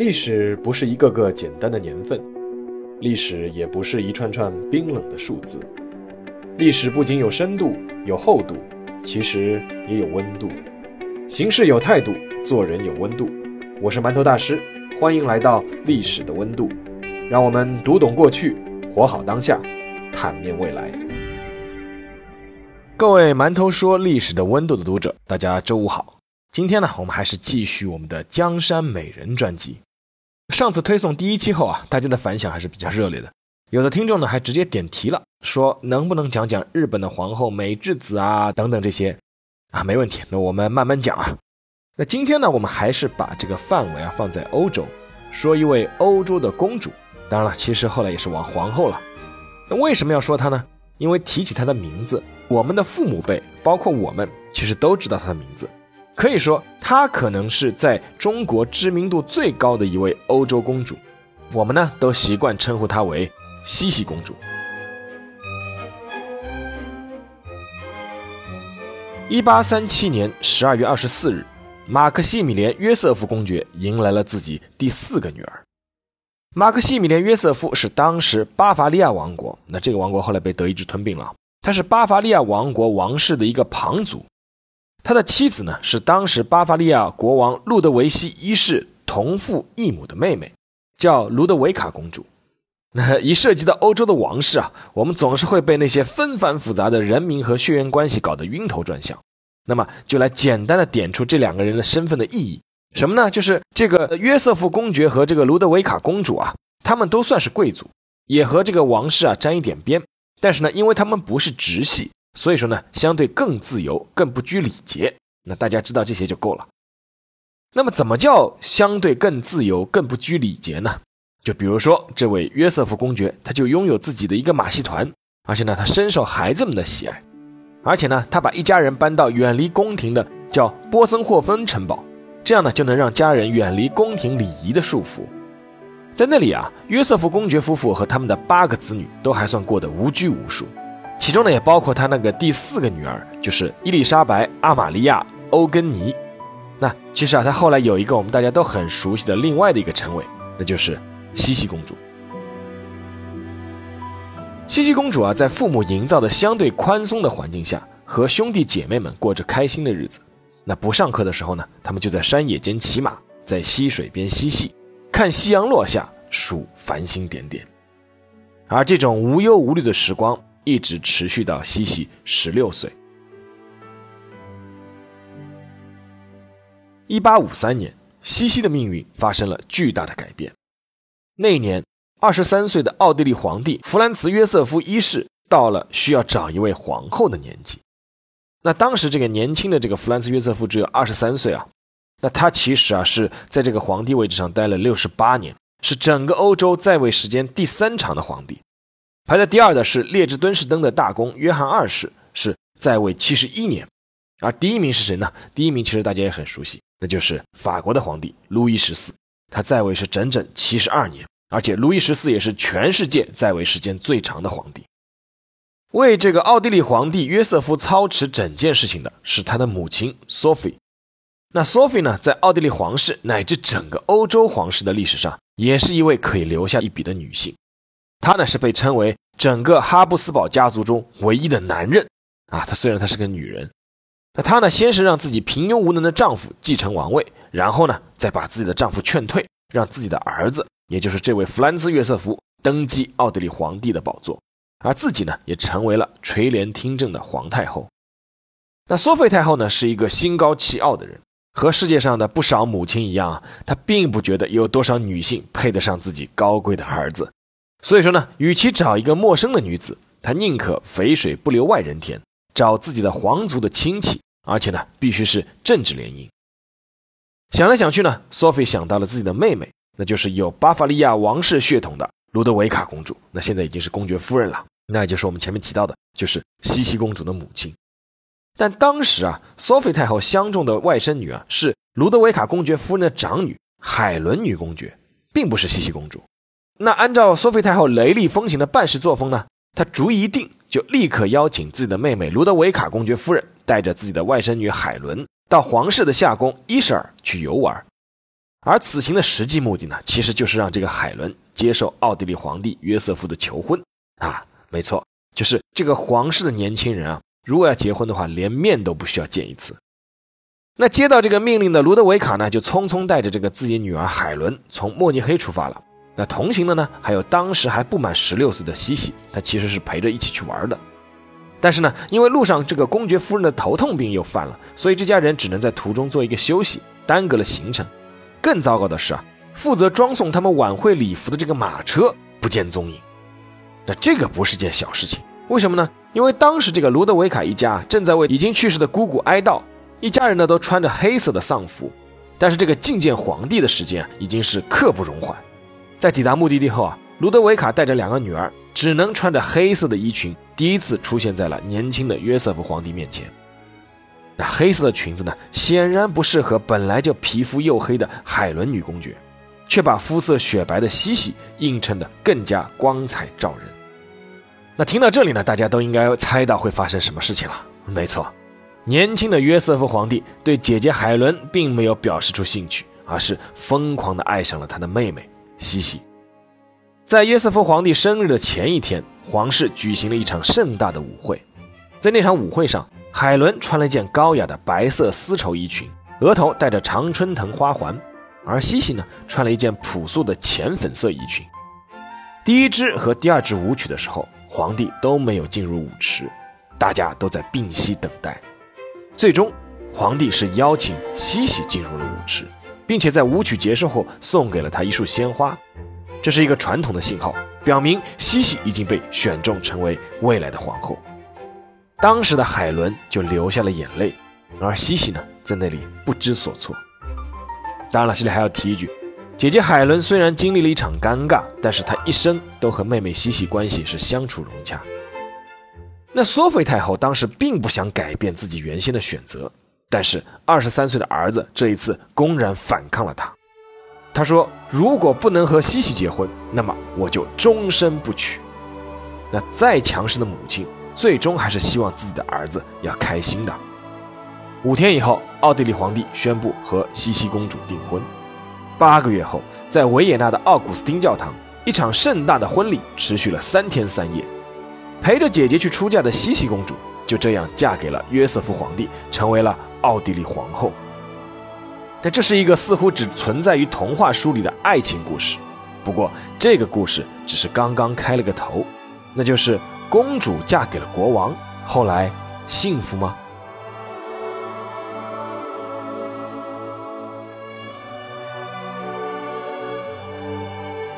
历史不是一个个简单的年份，历史也不是一串串冰冷的数字。历史不仅有深度、有厚度，其实也有温度。行事有态度，做人有温度。我是馒头大师，欢迎来到历史的温度。让我们读懂过去，活好当下，坦面未来。各位馒头说历史的温度的读者，大家周五好。今天呢，我们还是继续我们的江山美人专辑。上次推送第一期后啊，大家的反响还是比较热烈的。有的听众呢还直接点题了，说能不能讲讲日本的皇后美智子啊等等这些啊？没问题，那我们慢慢讲啊。那今天呢，我们还是把这个范围啊放在欧洲，说一位欧洲的公主。当然了，其实后来也是王皇后了。那为什么要说她呢？因为提起她的名字，我们的父母辈，包括我们，其实都知道她的名字。可以说，她可能是在中国知名度最高的一位欧洲公主。我们呢，都习惯称呼她为西西公主。一八三七年十二月二十四日，马克西米连·约瑟夫公爵迎来了自己第四个女儿。马克西米连·约瑟夫是当时巴伐利亚王国，那这个王国后来被德意志吞并了。他是巴伐利亚王国王室的一个旁族。他的妻子呢，是当时巴伐利亚国王路德维希一世同父异母的妹妹，叫卢德维卡公主。那一涉及到欧洲的王室啊，我们总是会被那些纷繁复杂的人名和血缘关系搞得晕头转向。那么，就来简单的点出这两个人的身份的意义。什么呢？就是这个约瑟夫公爵和这个卢德维卡公主啊，他们都算是贵族，也和这个王室啊沾一点边。但是呢，因为他们不是直系。所以说呢，相对更自由，更不拘礼节。那大家知道这些就够了。那么，怎么叫相对更自由、更不拘礼节呢？就比如说，这位约瑟夫公爵，他就拥有自己的一个马戏团，而且呢，他深受孩子们的喜爱。而且呢，他把一家人搬到远离宫廷的叫波森霍芬城堡，这样呢，就能让家人远离宫廷礼仪的束缚。在那里啊，约瑟夫公爵夫妇和他们的八个子女都还算过得无拘无束。其中呢，也包括他那个第四个女儿，就是伊丽莎白·阿玛利亚·欧根尼。那其实啊，他后来有一个我们大家都很熟悉的另外的一个称谓，那就是西西公主。西西公主啊，在父母营造的相对宽松的环境下，和兄弟姐妹们过着开心的日子。那不上课的时候呢，他们就在山野间骑马，在溪水边嬉戏，看夕阳落下，数繁星点点。而这种无忧无虑的时光。一直持续到西西十六岁。一八五三年，西西的命运发生了巨大的改变。那一年，二十三岁的奥地利皇帝弗兰茨·约瑟夫一世到了需要找一位皇后的年纪。那当时这个年轻的这个弗兰茨·约瑟夫只有二十三岁啊。那他其实啊是在这个皇帝位置上待了六十八年，是整个欧洲在位时间第三长的皇帝。排在第二的是列支敦士登的大公约翰二世，是在位七十一年，而第一名是谁呢？第一名其实大家也很熟悉，那就是法国的皇帝路易十四，他在位是整整七十二年，而且路易十四也是全世界在位时间最长的皇帝。为这个奥地利皇帝约瑟夫操持整件事情的是他的母亲 Sophie。那 Sophie 呢，在奥地利皇室乃至整个欧洲皇室的历史上，也是一位可以留下一笔的女性。她呢是被称为整个哈布斯堡家族中唯一的男人啊。她虽然她是个女人，那她呢先是让自己平庸无能的丈夫继承王位，然后呢再把自己的丈夫劝退，让自己的儿子，也就是这位弗兰兹·约瑟夫登基奥地利皇帝的宝座，而自己呢也成为了垂帘听政的皇太后。那索菲太后呢是一个心高气傲的人，和世界上的不少母亲一样，她并不觉得有多少女性配得上自己高贵的儿子。所以说呢，与其找一个陌生的女子，他宁可肥水不流外人田，找自己的皇族的亲戚，而且呢，必须是政治联姻。想来想去呢，索菲想到了自己的妹妹，那就是有巴伐利亚王室血统的卢德维卡公主，那现在已经是公爵夫人了，那也就是我们前面提到的，就是西西公主的母亲。但当时啊，索菲太后相中的外甥女啊，是卢德维卡公爵夫人的长女海伦女公爵，并不是西西公主。那按照索菲太后雷厉风行的办事作风呢，她主意一定，就立刻邀请自己的妹妹卢德维卡公爵夫人，带着自己的外甥女海伦到皇室的夏宫伊舍尔去游玩。而此行的实际目的呢，其实就是让这个海伦接受奥地利皇帝约瑟夫的求婚啊，没错，就是这个皇室的年轻人啊，如果要结婚的话，连面都不需要见一次。那接到这个命令的卢德维卡呢，就匆匆带着这个自己女儿海伦从慕尼黑出发了。那同行的呢，还有当时还不满十六岁的西西，他其实是陪着一起去玩的。但是呢，因为路上这个公爵夫人的头痛病又犯了，所以这家人只能在途中做一个休息，耽搁了行程。更糟糕的是啊，负责装送他们晚会礼服的这个马车不见踪影。那这个不是件小事情，为什么呢？因为当时这个卢德维卡一家正在为已经去世的姑姑哀悼。一家人呢都穿着黑色的丧服，但是这个觐见皇帝的时间已经是刻不容缓。在抵达目的地后啊，卢德维卡带着两个女儿，只能穿着黑色的衣裙，第一次出现在了年轻的约瑟夫皇帝面前。那黑色的裙子呢，显然不适合本来就皮肤黝黑的海伦女公爵，却把肤色雪白的西西映衬得更加光彩照人。那听到这里呢，大家都应该猜到会发生什么事情了。没错。年轻的约瑟夫皇帝对姐姐海伦并没有表示出兴趣，而是疯狂地爱上了他的妹妹西西。在约瑟夫皇帝生日的前一天，皇室举行了一场盛大的舞会。在那场舞会上，海伦穿了一件高雅的白色丝绸衣裙，额头戴着常春藤花环，而西西呢，穿了一件朴素的浅粉色衣裙。第一支和第二支舞曲的时候，皇帝都没有进入舞池，大家都在屏息等待。最终，皇帝是邀请西西进入了舞池，并且在舞曲结束后送给了他一束鲜花，这是一个传统的信号，表明西西已经被选中成为未来的皇后。当时的海伦就流下了眼泪，而西西呢，在那里不知所措。当然了，这里还要提一句，姐姐海伦虽然经历了一场尴尬，但是她一生都和妹妹西西关系是相处融洽。那索菲太后当时并不想改变自己原先的选择，但是二十三岁的儿子这一次公然反抗了他。他说：“如果不能和西西结婚，那么我就终身不娶。”那再强势的母亲，最终还是希望自己的儿子要开心的。五天以后，奥地利皇帝宣布和西西公主订婚。八个月后，在维也纳的奥古斯丁教堂，一场盛大的婚礼持续了三天三夜。陪着姐姐去出嫁的西西公主就这样嫁给了约瑟夫皇帝，成为了奥地利皇后。但这是一个似乎只存在于童话书里的爱情故事。不过，这个故事只是刚刚开了个头，那就是公主嫁给了国王，后来幸福吗？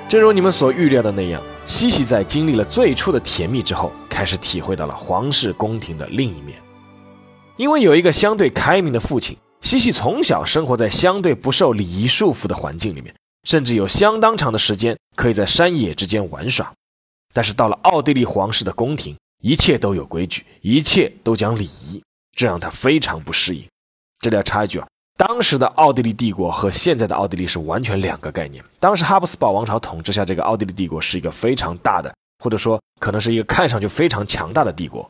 正如你们所预料的那样。西西在经历了最初的甜蜜之后，开始体会到了皇室宫廷的另一面。因为有一个相对开明的父亲，西西从小生活在相对不受礼仪束缚的环境里面，甚至有相当长的时间可以在山野之间玩耍。但是到了奥地利皇室的宫廷，一切都有规矩，一切都讲礼仪，这让他非常不适应。这里要插一句啊。当时的奥地利帝国和现在的奥地利是完全两个概念。当时哈布斯堡王朝统治下，这个奥地利帝国是一个非常大的，或者说可能是一个看上去非常强大的帝国。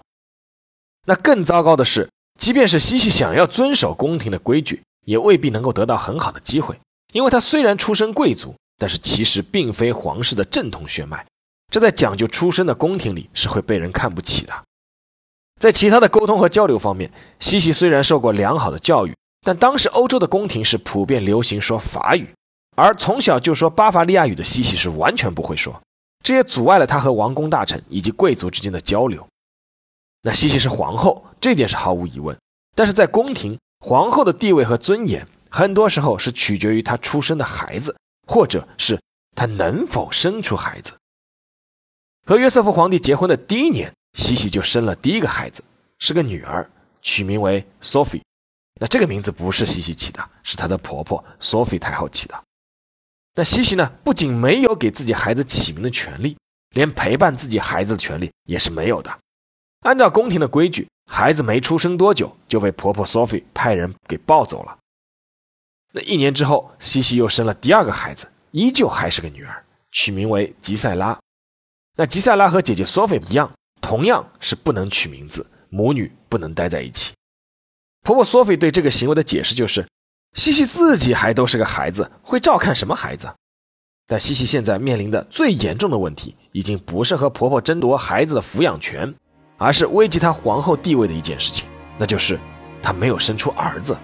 那更糟糕的是，即便是西西想要遵守宫廷的规矩，也未必能够得到很好的机会，因为他虽然出身贵族，但是其实并非皇室的正统血脉，这在讲究出身的宫廷里是会被人看不起的。在其他的沟通和交流方面，西西虽然受过良好的教育。但当时欧洲的宫廷是普遍流行说法语，而从小就说巴伐利亚语的西西是完全不会说，这也阻碍了他和王公大臣以及贵族之间的交流。那西西是皇后，这点是毫无疑问。但是在宫廷，皇后的地位和尊严，很多时候是取决于她出生的孩子，或者是她能否生出孩子。和约瑟夫皇帝结婚的第一年，西西就生了第一个孩子，是个女儿，取名为 Sophie。那这个名字不是西西起的，是她的婆婆索菲太后起的。那西西呢，不仅没有给自己孩子起名的权利，连陪伴自己孩子的权利也是没有的。按照宫廷的规矩，孩子没出生多久就被婆婆索菲派人给抱走了。那一年之后，西西又生了第二个孩子，依旧还是个女儿，取名为吉塞拉。那吉塞拉和姐姐索菲一样，同样是不能取名字，母女不能待在一起。婆婆索菲对这个行为的解释就是，西西自己还都是个孩子，会照看什么孩子？但西西现在面临的最严重的问题，已经不是和婆婆争夺孩子的抚养权，而是危及她皇后地位的一件事情，那就是她没有生出儿子。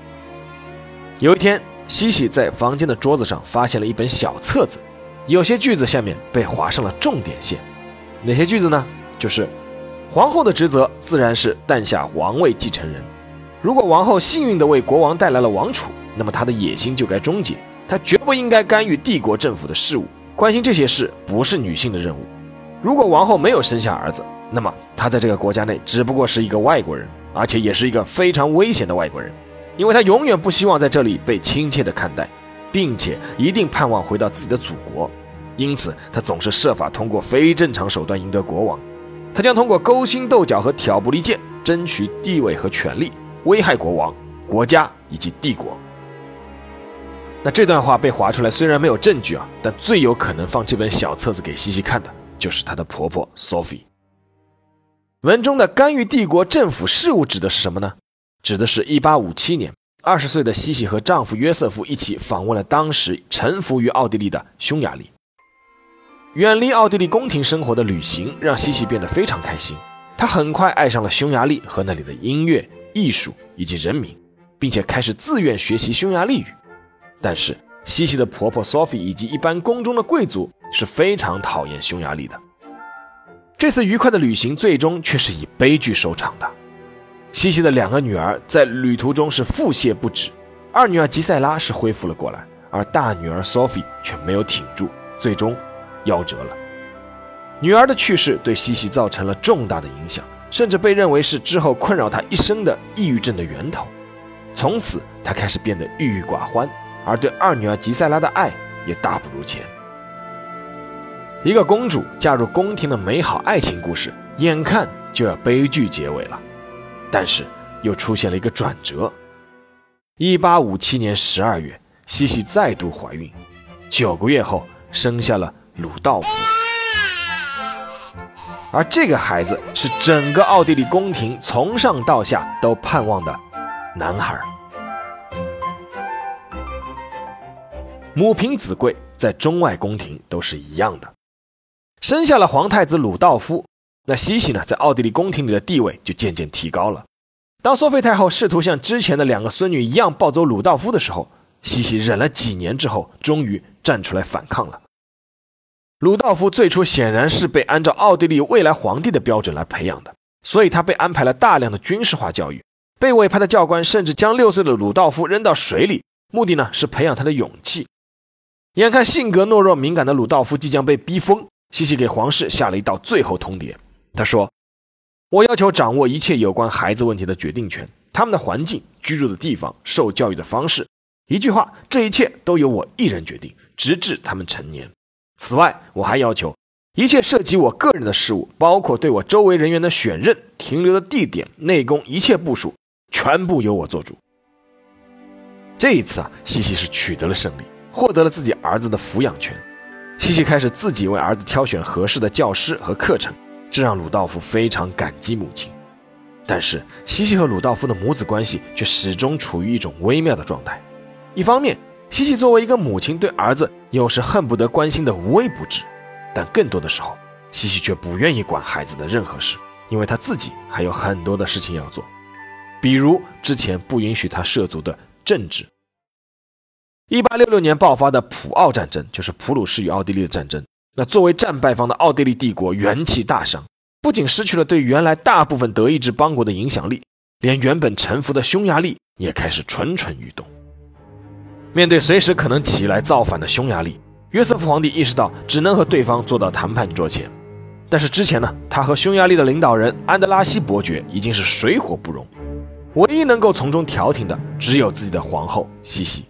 有一天，西西在房间的桌子上发现了一本小册子，有些句子下面被划上了重点线。哪些句子呢？就是皇后的职责自然是诞下王位继承人。如果王后幸运地为国王带来了王储，那么她的野心就该终结。她绝不应该干预帝国政府的事务，关心这些事不是女性的任务。如果王后没有生下儿子，那么他在这个国家内只不过是一个外国人，而且也是一个非常危险的外国人，因为他永远不希望在这里被亲切的看待，并且一定盼望回到自己的祖国。因此，他总是设法通过非正常手段赢得国王。他将通过勾心斗角和挑拨离间争取地位和权力。危害国王、国家以及帝国。那这段话被划出来，虽然没有证据啊，但最有可能放这本小册子给西西看的，就是她的婆婆 Sophie。文中的干预帝国政府事务指的是什么呢？指的是1857年，20岁的西西和丈夫约瑟夫一起访问了当时臣服于奥地利的匈牙利。远离奥地利宫廷生活的旅行，让西西变得非常开心。她很快爱上了匈牙利和那里的音乐。艺术以及人民，并且开始自愿学习匈牙利语。但是，西西的婆婆 Sophie 以及一般宫中的贵族是非常讨厌匈牙利的。这次愉快的旅行最终却是以悲剧收场的。西西的两个女儿在旅途中是腹泻不止，二女儿吉塞拉是恢复了过来，而大女儿 Sophie 却没有挺住，最终夭折了。女儿的去世对西西造成了重大的影响。甚至被认为是之后困扰她一生的抑郁症的源头。从此，他开始变得郁郁寡欢，而对二女儿吉塞拉的爱也大不如前。一个公主嫁入宫廷的美好爱情故事，眼看就要悲剧结尾了，但是又出现了一个转折。一八五七年十二月，西西再度怀孕，九个月后生下了鲁道夫。而这个孩子是整个奥地利宫廷从上到下都盼望的男孩。母凭子贵，在中外宫廷都是一样的。生下了皇太子鲁道夫，那西西呢，在奥地利宫廷里的地位就渐渐提高了。当索菲太后试图像之前的两个孙女一样抱走鲁道夫的时候，西西忍了几年之后，终于站出来反抗了。鲁道夫最初显然是被按照奥地利未来皇帝的标准来培养的，所以他被安排了大量的军事化教育。被委派的教官甚至将六岁的鲁道夫扔到水里，目的呢是培养他的勇气。眼看性格懦弱敏感的鲁道夫即将被逼疯，西西给皇室下了一道最后通牒。他说：“我要求掌握一切有关孩子问题的决定权，他们的环境、居住的地方、受教育的方式，一句话，这一切都由我一人决定，直至他们成年。”此外，我还要求，一切涉及我个人的事务，包括对我周围人员的选任、停留的地点、内宫一切部署，全部由我做主。这一次啊，西西是取得了胜利，获得了自己儿子的抚养权。西西开始自己为儿子挑选合适的教师和课程，这让鲁道夫非常感激母亲。但是，西西和鲁道夫的母子关系却始终处于一种微妙的状态。一方面，西西作为一个母亲，对儿子又是恨不得关心的无微不至，但更多的时候，西西却不愿意管孩子的任何事，因为他自己还有很多的事情要做，比如之前不允许他涉足的政治。一八六六年爆发的普奥战争，就是普鲁士与奥地利的战争。那作为战败方的奥地利帝国元气大伤，不仅失去了对原来大部分德意志邦国的影响力，连原本臣服的匈牙利也开始蠢蠢欲动。面对随时可能起来造反的匈牙利，约瑟夫皇帝意识到只能和对方坐到谈判桌前。但是之前呢，他和匈牙利的领导人安德拉西伯爵已经是水火不容，唯一能够从中调停的只有自己的皇后西西。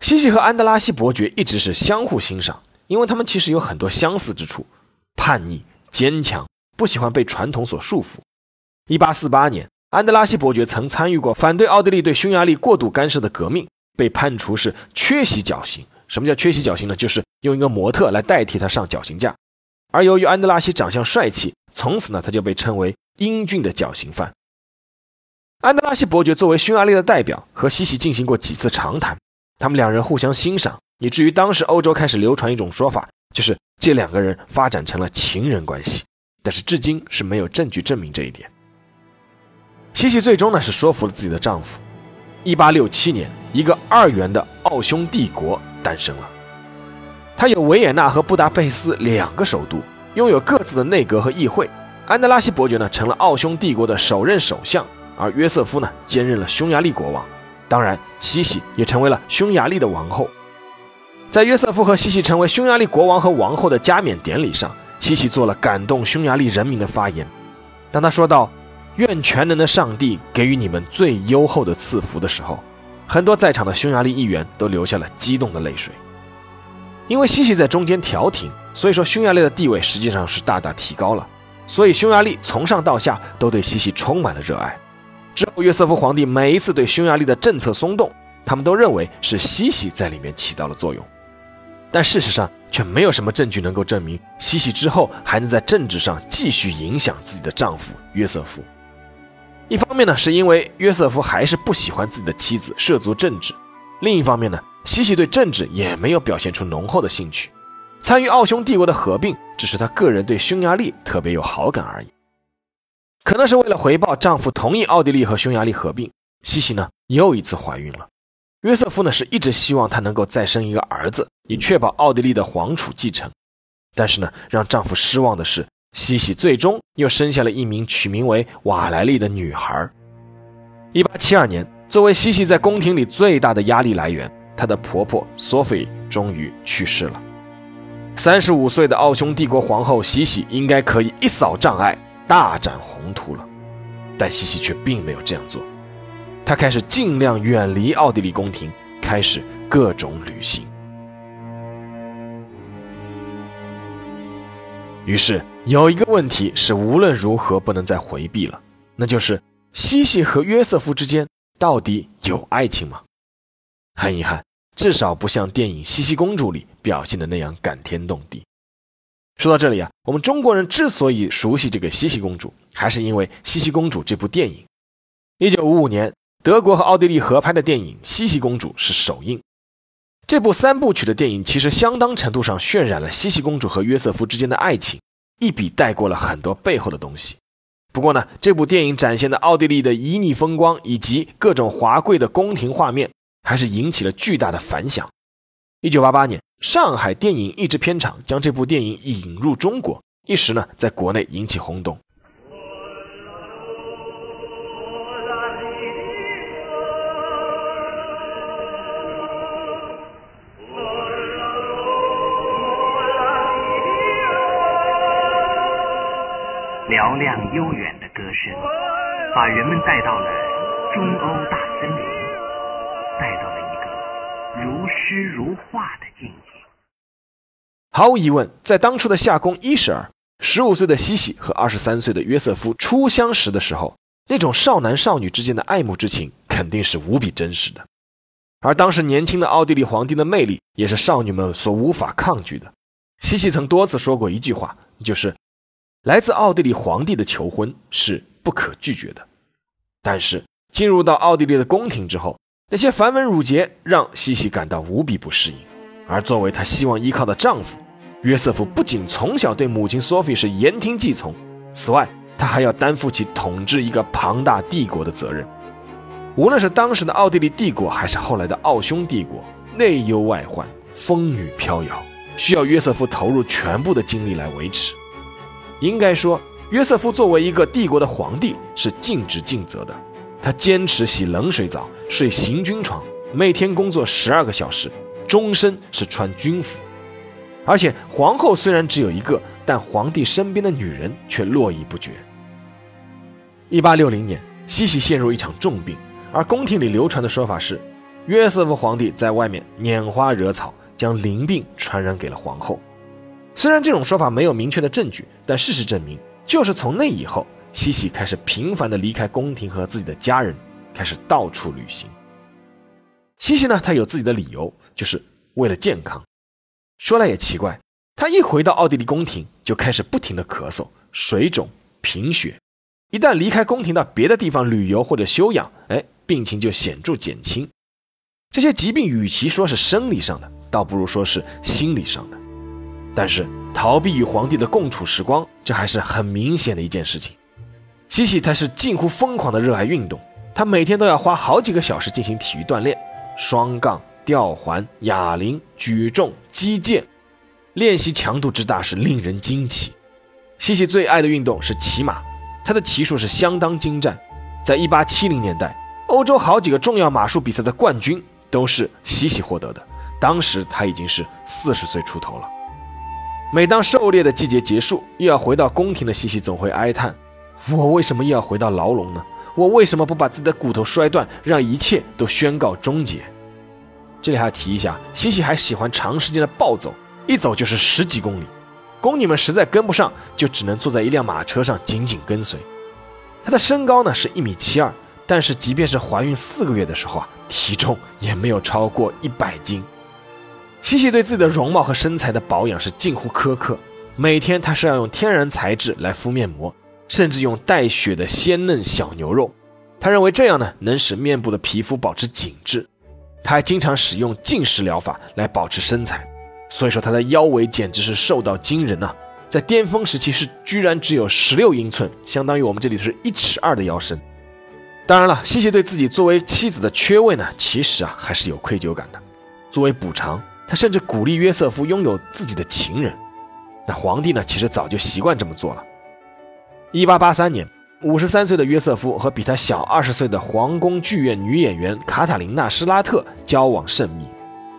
西西和安德拉西伯爵一直是相互欣赏，因为他们其实有很多相似之处：叛逆、坚强，不喜欢被传统所束缚。1848年，安德拉西伯爵曾参与过反对奥地利对匈牙利过度干涉的革命。被判处是缺席绞刑。什么叫缺席绞刑呢？就是用一个模特来代替他上绞刑架。而由于安德拉西长相帅气，从此呢他就被称为英俊的绞刑犯。安德拉西伯爵作为匈牙利的代表，和西西进行过几次长谈，他们两人互相欣赏，以至于当时欧洲开始流传一种说法，就是这两个人发展成了情人关系。但是至今是没有证据证明这一点。西西最终呢是说服了自己的丈夫。一八六七年，一个二元的奥匈帝国诞生了。它有维也纳和布达佩斯两个首都，拥有各自的内阁和议会。安德拉西伯爵呢成了奥匈帝国的首任首相。而约瑟夫呢，兼任了匈牙利国王，当然，西西也成为了匈牙利的王后。在约瑟夫和西西成为匈牙利国王和王后的加冕典礼上，西西做了感动匈牙利人民的发言。当他说到“愿全能的上帝给予你们最优厚的赐福”的时候，很多在场的匈牙利议员都流下了激动的泪水。因为西西在中间调停，所以说匈牙利的地位实际上是大大提高了。所以匈牙利从上到下都对西西充满了热爱。之后，约瑟夫皇帝每一次对匈牙利的政策松动，他们都认为是西西在里面起到了作用，但事实上却没有什么证据能够证明西西之后还能在政治上继续影响自己的丈夫约瑟夫。一方面呢，是因为约瑟夫还是不喜欢自己的妻子涉足政治；另一方面呢，西西对政治也没有表现出浓厚的兴趣，参与奥匈帝国的合并只是他个人对匈牙利特别有好感而已。可能是为了回报丈夫同意奥地利和匈牙利合并，西西呢又一次怀孕了。约瑟夫呢是一直希望她能够再生一个儿子，以确保奥地利的皇储继承。但是呢，让丈夫失望的是，西西最终又生下了一名取名为瓦莱丽的女孩。一八七二年，作为西西在宫廷里最大的压力来源，她的婆婆索菲终于去世了。三十五岁的奥匈帝国皇后西西应该可以一扫障碍。大展宏图了，但西西却并没有这样做。他开始尽量远离奥地利宫廷，开始各种旅行。于是有一个问题是无论如何不能再回避了，那就是西西和约瑟夫之间到底有爱情吗？很遗憾，至少不像电影《西西公主》里表现的那样感天动地。说到这里啊，我们中国人之所以熟悉这个茜茜公主，还是因为《茜茜公主》这部电影。一九五五年，德国和奥地利合拍的电影《茜茜公主》是首映。这部三部曲的电影其实相当程度上渲染了茜茜公主和约瑟夫之间的爱情，一笔带过了很多背后的东西。不过呢，这部电影展现的奥地利的旖旎风光以及各种华贵的宫廷画面，还是引起了巨大的反响。一九八八年。上海电影译制片厂将这部电影引入中国，一时呢在国内引起轰动。嘹亮悠远的歌声，把人们带到了中欧大如诗如画的境界。毫无疑问，在当初的夏宫伊什尔，十五岁的西西和二十三岁的约瑟夫初相识的时候，那种少男少女之间的爱慕之情肯定是无比真实的。而当时年轻的奥地利皇帝的魅力，也是少女们所无法抗拒的。西西曾多次说过一句话，就是来自奥地利皇帝的求婚是不可拒绝的。但是进入到奥地利的宫廷之后，那些繁文缛节让西西感到无比不适应。而作为她希望依靠的丈夫，约瑟夫不仅从小对母亲索菲是言听计从，此外，他还要担负起统治一个庞大帝国的责任。无论是当时的奥地利帝国，还是后来的奥匈帝国，内忧外患，风雨飘摇，需要约瑟夫投入全部的精力来维持。应该说，约瑟夫作为一个帝国的皇帝，是尽职尽责的。他坚持洗冷水澡，睡行军床，每天工作十二个小时。终身是穿军服，而且皇后虽然只有一个，但皇帝身边的女人却络绎不绝。一八六零年，西西陷入一场重病，而宫廷里流传的说法是，约瑟夫皇帝在外面拈花惹草，将淋病传染给了皇后。虽然这种说法没有明确的证据，但事实证明，就是从那以后，西西开始频繁的离开宫廷和自己的家人，开始到处旅行。西西呢，她有自己的理由，就是为了健康。说来也奇怪，她一回到奥地利宫廷，就开始不停的咳嗽、水肿、贫血，一旦离开宫廷到别的地方旅游或者休养，哎，病情就显著减轻。这些疾病与其说是生理上的，倒不如说是心理上的。但是逃避与皇帝的共处时光，这还是很明显的一件事情。西西他是近乎疯狂的热爱运动，他每天都要花好几个小时进行体育锻炼，双杠、吊环、哑铃、举重、击剑，练习强度之大是令人惊奇。西西最爱的运动是骑马。他的骑术是相当精湛，在一八七零年代，欧洲好几个重要马术比赛的冠军都是西西获得的。当时他已经是四十岁出头了。每当狩猎的季节结束，又要回到宫廷的西西总会哀叹：“我为什么又要回到牢笼呢？我为什么不把自己的骨头摔断，让一切都宣告终结？”这里还要提一下，西西还喜欢长时间的暴走，一走就是十几公里。宫女们实在跟不上，就只能坐在一辆马车上紧紧跟随。她的身高呢是一米七二，但是即便是怀孕四个月的时候啊，体重也没有超过一百斤。西西对自己的容貌和身材的保养是近乎苛刻，每天她是要用天然材质来敷面膜，甚至用带血的鲜嫩小牛肉。他认为这样呢能使面部的皮肤保持紧致。他还经常使用进食疗法来保持身材。所以说他的腰围简直是瘦到惊人呐，在巅峰时期是居然只有十六英寸，相当于我们这里是一尺二的腰身。当然了，西西对自己作为妻子的缺位呢，其实啊还是有愧疚感的。作为补偿，他甚至鼓励约瑟夫拥有自己的情人。那皇帝呢，其实早就习惯这么做了。一八八三年，五十三岁的约瑟夫和比他小二十岁的皇宫剧院女演员卡塔琳娜·施拉特交往甚密。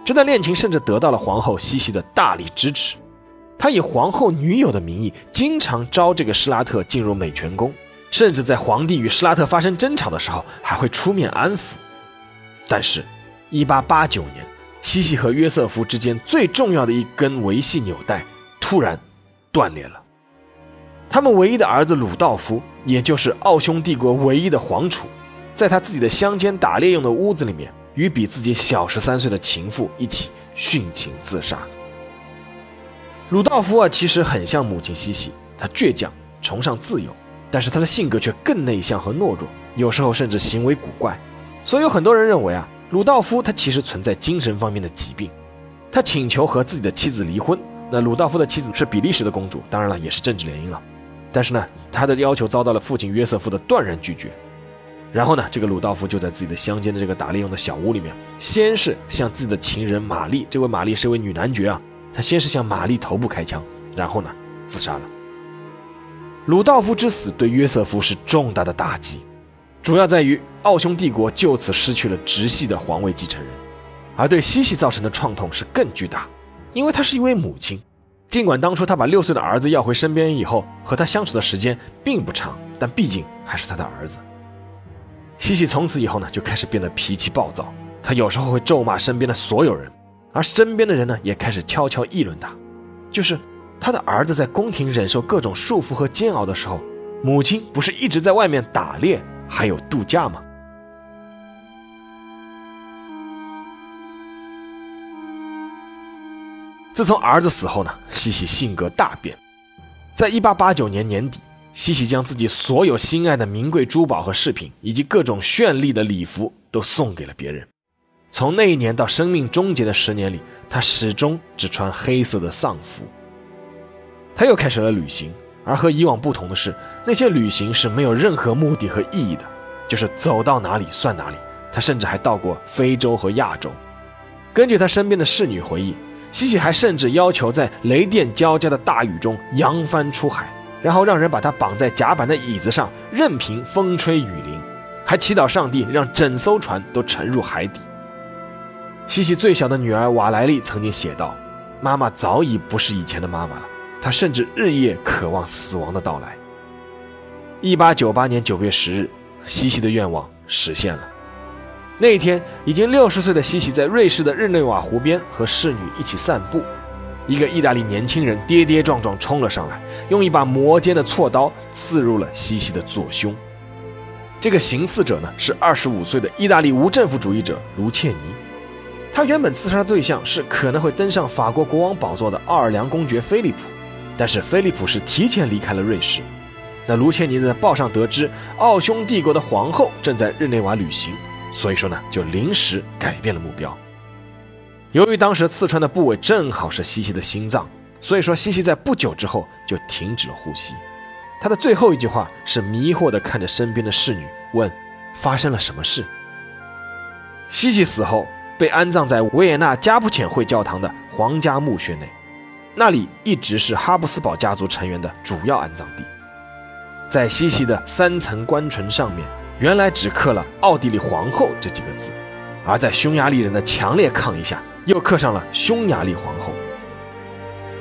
这段恋情甚至得到了皇后西西的大力支持，他以皇后女友的名义，经常招这个施拉特进入美泉宫，甚至在皇帝与施拉特发生争吵的时候，还会出面安抚。但是，1889年，西西和约瑟夫之间最重要的一根维系纽带突然断裂了。他们唯一的儿子鲁道夫，也就是奥匈帝国唯一的皇储，在他自己的乡间打猎用的屋子里面。与比自己小十三岁的情妇一起殉情自杀。鲁道夫啊，其实很像母亲西西，他倔强，崇尚自由，但是他的性格却更内向和懦弱，有时候甚至行为古怪。所以有很多人认为啊，鲁道夫他其实存在精神方面的疾病。他请求和自己的妻子离婚，那鲁道夫的妻子是比利时的公主，当然了，也是政治联姻了。但是呢，他的要求遭到了父亲约瑟夫的断然拒绝。然后呢，这个鲁道夫就在自己的乡间的这个打猎用的小屋里面，先是向自己的情人玛丽，这位玛丽是一位女男爵啊，他先是向玛丽头部开枪，然后呢自杀了。鲁道夫之死对约瑟夫是重大的打击，主要在于奥匈帝国就此失去了直系的皇位继承人，而对西西造成的创痛是更巨大，因为她是一位母亲，尽管当初他把六岁的儿子要回身边以后，和他相处的时间并不长，但毕竟还是他的儿子。西西从此以后呢，就开始变得脾气暴躁。他有时候会咒骂身边的所有人，而身边的人呢，也开始悄悄议论他。就是他的儿子在宫廷忍受各种束缚和煎熬的时候，母亲不是一直在外面打猎还有度假吗？自从儿子死后呢，西西性格大变。在一八八九年年底。西西将自己所有心爱的名贵珠宝和饰品，以及各种绚丽的礼服都送给了别人。从那一年到生命终结的十年里，他始终只穿黑色的丧服。他又开始了旅行，而和以往不同的是，那些旅行是没有任何目的和意义的，就是走到哪里算哪里。他甚至还到过非洲和亚洲。根据他身边的侍女回忆，西西还甚至要求在雷电交加的大雨中扬帆出海。然后让人把他绑在甲板的椅子上，任凭风吹雨淋，还祈祷上帝让整艘船都沉入海底。西西最小的女儿瓦莱丽曾经写道：“妈妈早已不是以前的妈妈了，她甚至日夜渴望死亡的到来。”一八九八年九月十日，西西的愿望实现了。那一天，已经六十岁的西西在瑞士的日内瓦湖边和侍女一起散步。一个意大利年轻人跌跌撞撞冲了上来，用一把磨尖的锉刀刺入了西西的左胸。这个行刺者呢是二十五岁的意大利无政府主义者卢切尼。他原本刺杀的对象是可能会登上法国国王宝座的奥尔良公爵菲利普，但是菲利普是提前离开了瑞士。那卢切尼在报上得知奥匈帝国的皇后正在日内瓦旅行，所以说呢，就临时改变了目标。由于当时刺穿的部位正好是西西的心脏，所以说西西在不久之后就停止了呼吸。他的最后一句话是迷惑地看着身边的侍女，问：“发生了什么事？”西西死后被安葬在维也纳加布浅会教堂的皇家墓穴内，那里一直是哈布斯堡家族成员的主要安葬地。在西西的三层棺唇上面，原来只刻了“奥地利皇后”这几个字，而在匈牙利人的强烈抗议下。又刻上了匈牙利皇后。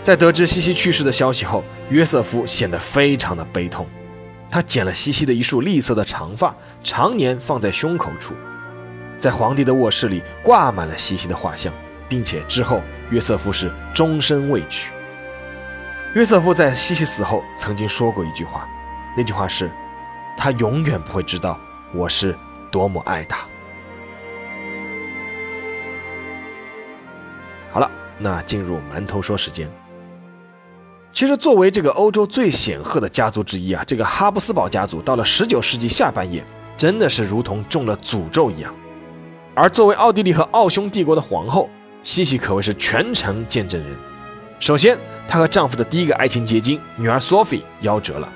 在得知西西去世的消息后，约瑟夫显得非常的悲痛。他剪了西西的一束栗色的长发，常年放在胸口处。在皇帝的卧室里挂满了西西的画像，并且之后约瑟夫是终身未娶。约瑟夫在西西死后曾经说过一句话，那句话是：“他永远不会知道我是多么爱他。”好了，那进入馒头说时间。其实，作为这个欧洲最显赫的家族之一啊，这个哈布斯堡家族到了十九世纪下半叶，真的是如同中了诅咒一样。而作为奥地利和奥匈帝国的皇后，西西可谓是全程见证人。首先，她和丈夫的第一个爱情结晶女儿索菲夭折了。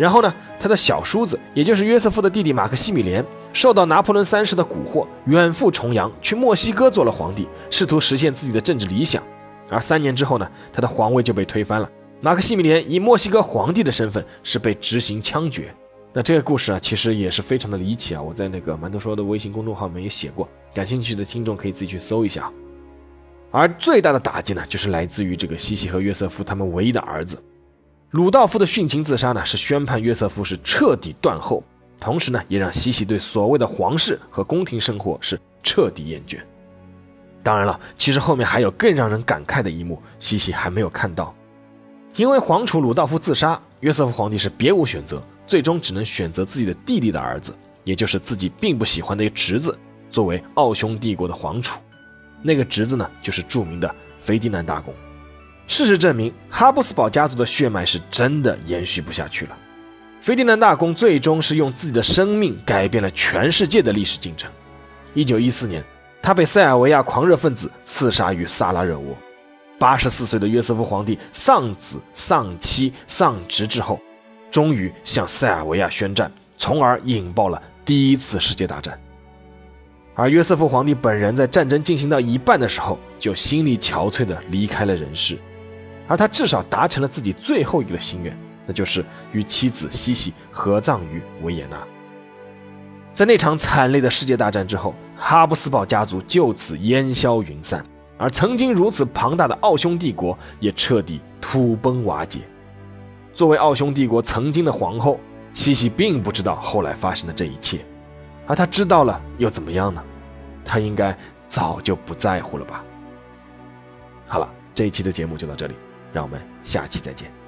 然后呢，他的小叔子，也就是约瑟夫的弟弟马克西米连。受到拿破仑三世的蛊惑，远赴重洋，去墨西哥做了皇帝，试图实现自己的政治理想。而三年之后呢，他的皇位就被推翻了。马克西米连以墨西哥皇帝的身份是被执行枪决。那这个故事啊，其实也是非常的离奇啊。我在那个馒头说的微信公众号里面也写过，感兴趣的听众可以自己去搜一下。而最大的打击呢，就是来自于这个西西和约瑟夫他们唯一的儿子鲁道夫的殉情自杀呢，是宣判约瑟夫是彻底断后。同时呢，也让西西对所谓的皇室和宫廷生活是彻底厌倦。当然了，其实后面还有更让人感慨的一幕，西西还没有看到。因为皇储鲁道夫自杀，约瑟夫皇帝是别无选择，最终只能选择自己的弟弟的儿子，也就是自己并不喜欢的一个侄子，作为奥匈帝国的皇储。那个侄子呢，就是著名的腓迪南大公。事实证明，哈布斯堡家族的血脉是真的延续不下去了。腓迪南大公最终是用自己的生命改变了全世界的历史进程。一九一四年，他被塞尔维亚狂热分子刺杀于萨拉热窝。八十四岁的约瑟夫皇帝丧子丧妻丧侄之后，终于向塞尔维亚宣战，从而引爆了第一次世界大战。而约瑟夫皇帝本人在战争进行到一半的时候，就心力憔悴地离开了人世，而他至少达成了自己最后一个心愿。那就是与妻子西西合葬于维也纳。在那场惨烈的世界大战之后，哈布斯堡家族就此烟消云散，而曾经如此庞大的奥匈帝国也彻底土崩瓦解。作为奥匈帝国曾经的皇后，西西并不知道后来发生的这一切，而她知道了又怎么样呢？她应该早就不在乎了吧。好了，这一期的节目就到这里，让我们下期再见。